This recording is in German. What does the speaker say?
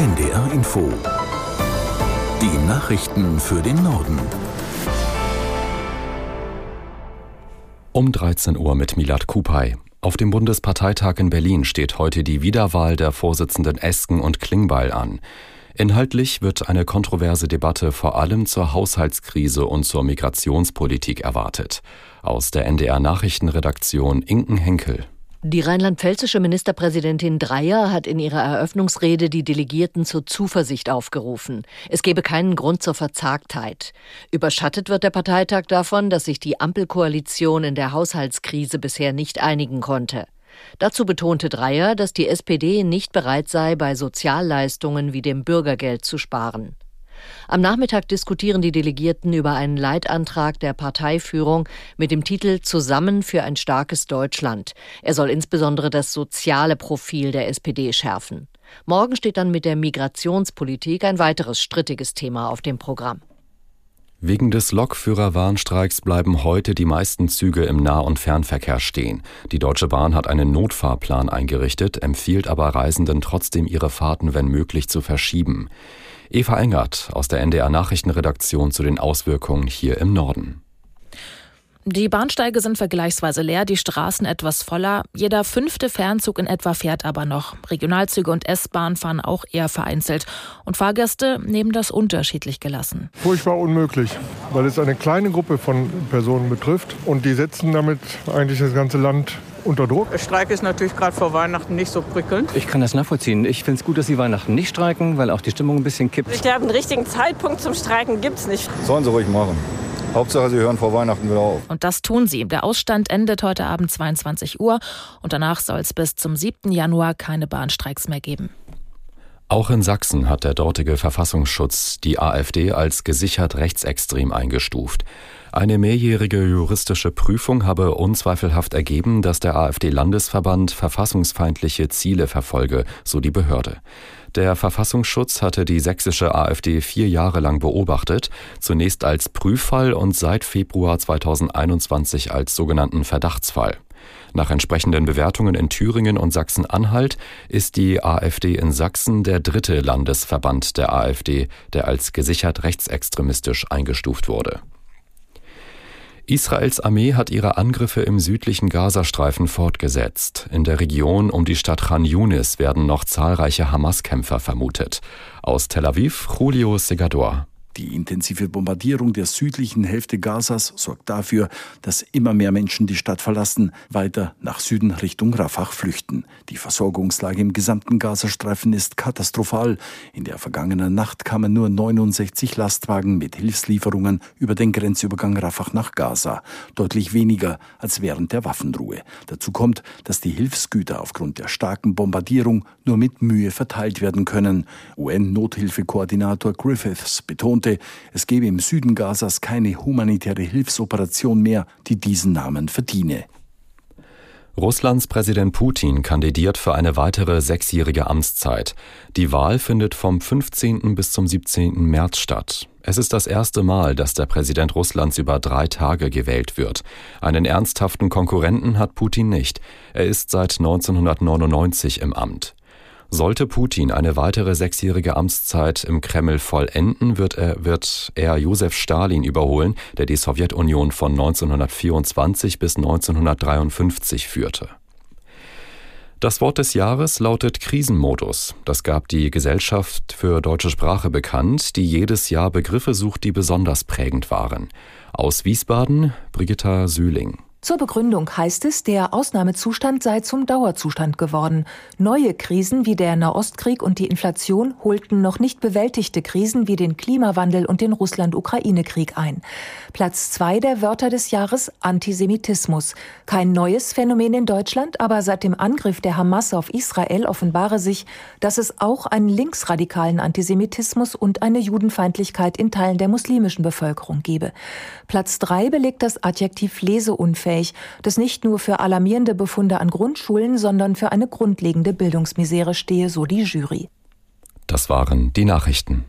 NDR Info. Die Nachrichten für den Norden. Um 13 Uhr mit Milad Kupay. Auf dem Bundesparteitag in Berlin steht heute die Wiederwahl der Vorsitzenden Esken und Klingbeil an. Inhaltlich wird eine kontroverse Debatte vor allem zur Haushaltskrise und zur Migrationspolitik erwartet. Aus der NDR Nachrichtenredaktion Inken Henkel. Die rheinland-pfälzische Ministerpräsidentin Dreyer hat in ihrer Eröffnungsrede die Delegierten zur Zuversicht aufgerufen. Es gebe keinen Grund zur Verzagtheit. Überschattet wird der Parteitag davon, dass sich die Ampelkoalition in der Haushaltskrise bisher nicht einigen konnte. Dazu betonte Dreyer, dass die SPD nicht bereit sei, bei Sozialleistungen wie dem Bürgergeld zu sparen. Am Nachmittag diskutieren die Delegierten über einen Leitantrag der Parteiführung mit dem Titel Zusammen für ein starkes Deutschland. Er soll insbesondere das soziale Profil der SPD schärfen. Morgen steht dann mit der Migrationspolitik ein weiteres strittiges Thema auf dem Programm. Wegen des Lokführerwarnstreiks bleiben heute die meisten Züge im Nah- und Fernverkehr stehen. Die Deutsche Bahn hat einen Notfahrplan eingerichtet, empfiehlt aber Reisenden trotzdem ihre Fahrten wenn möglich zu verschieben. Eva Engert aus der NDR Nachrichtenredaktion zu den Auswirkungen hier im Norden. Die Bahnsteige sind vergleichsweise leer, die Straßen etwas voller. Jeder fünfte Fernzug in etwa fährt aber noch. Regionalzüge und S-Bahn fahren auch eher vereinzelt. Und Fahrgäste nehmen das unterschiedlich gelassen. Furchtbar unmöglich, weil es eine kleine Gruppe von Personen betrifft. Und die setzen damit eigentlich das ganze Land unter Druck. Der Streik ist natürlich gerade vor Weihnachten nicht so prickelnd. Ich kann das nachvollziehen. Ich finde es gut, dass sie Weihnachten nicht streiken, weil auch die Stimmung ein bisschen kippt. Ich glaube, einen richtigen Zeitpunkt zum Streiken gibt es nicht. Sollen sie ruhig machen. Hauptsache, sie hören vor Weihnachten wieder auf. Und das tun sie. Der Ausstand endet heute Abend 22 Uhr und danach soll es bis zum 7. Januar keine Bahnstreiks mehr geben. Auch in Sachsen hat der dortige Verfassungsschutz die AfD als gesichert rechtsextrem eingestuft. Eine mehrjährige juristische Prüfung habe unzweifelhaft ergeben, dass der AfD-Landesverband verfassungsfeindliche Ziele verfolge, so die Behörde. Der Verfassungsschutz hatte die sächsische AfD vier Jahre lang beobachtet, zunächst als Prüffall und seit Februar 2021 als sogenannten Verdachtsfall. Nach entsprechenden Bewertungen in Thüringen und Sachsen-Anhalt ist die AfD in Sachsen der dritte Landesverband der AfD, der als gesichert rechtsextremistisch eingestuft wurde. Israels Armee hat ihre Angriffe im südlichen Gazastreifen fortgesetzt. In der Region um die Stadt Khan Yunis werden noch zahlreiche Hamas-Kämpfer vermutet. Aus Tel Aviv, Julio Segador. Die intensive Bombardierung der südlichen Hälfte Gazas sorgt dafür, dass immer mehr Menschen die Stadt verlassen, weiter nach Süden Richtung Rafah flüchten. Die Versorgungslage im gesamten Gazastreifen ist katastrophal. In der vergangenen Nacht kamen nur 69 Lastwagen mit Hilfslieferungen über den Grenzübergang Rafah nach Gaza, deutlich weniger als während der Waffenruhe. Dazu kommt, dass die Hilfsgüter aufgrund der starken Bombardierung nur mit Mühe verteilt werden können. UN-Nothilfekoordinator Griffiths betont, betonte, es gebe im Süden Gazas keine humanitäre Hilfsoperation mehr, die diesen Namen verdiene. Russlands Präsident Putin kandidiert für eine weitere sechsjährige Amtszeit. Die Wahl findet vom 15. bis zum 17. März statt. Es ist das erste Mal, dass der Präsident Russlands über drei Tage gewählt wird. Einen ernsthaften Konkurrenten hat Putin nicht. Er ist seit 1999 im Amt. Sollte Putin eine weitere sechsjährige Amtszeit im Kreml vollenden, wird er, wird er Josef Stalin überholen, der die Sowjetunion von 1924 bis 1953 führte. Das Wort des Jahres lautet Krisenmodus. Das gab die Gesellschaft für deutsche Sprache bekannt, die jedes Jahr Begriffe sucht, die besonders prägend waren. Aus Wiesbaden Brigitta Sühling. Zur Begründung heißt es, der Ausnahmezustand sei zum Dauerzustand geworden. Neue Krisen wie der Nahostkrieg und die Inflation holten noch nicht bewältigte Krisen wie den Klimawandel und den Russland-Ukraine-Krieg ein. Platz zwei der Wörter des Jahres Antisemitismus. Kein neues Phänomen in Deutschland, aber seit dem Angriff der Hamas auf Israel offenbare sich, dass es auch einen linksradikalen Antisemitismus und eine Judenfeindlichkeit in Teilen der muslimischen Bevölkerung gebe. Platz drei belegt das Adjektiv leseunfähig unfähig, das nicht nur für alarmierende Befunde an Grundschulen, sondern für eine grundlegende Bildungsmisere stehe, so die Jury. Das waren die Nachrichten.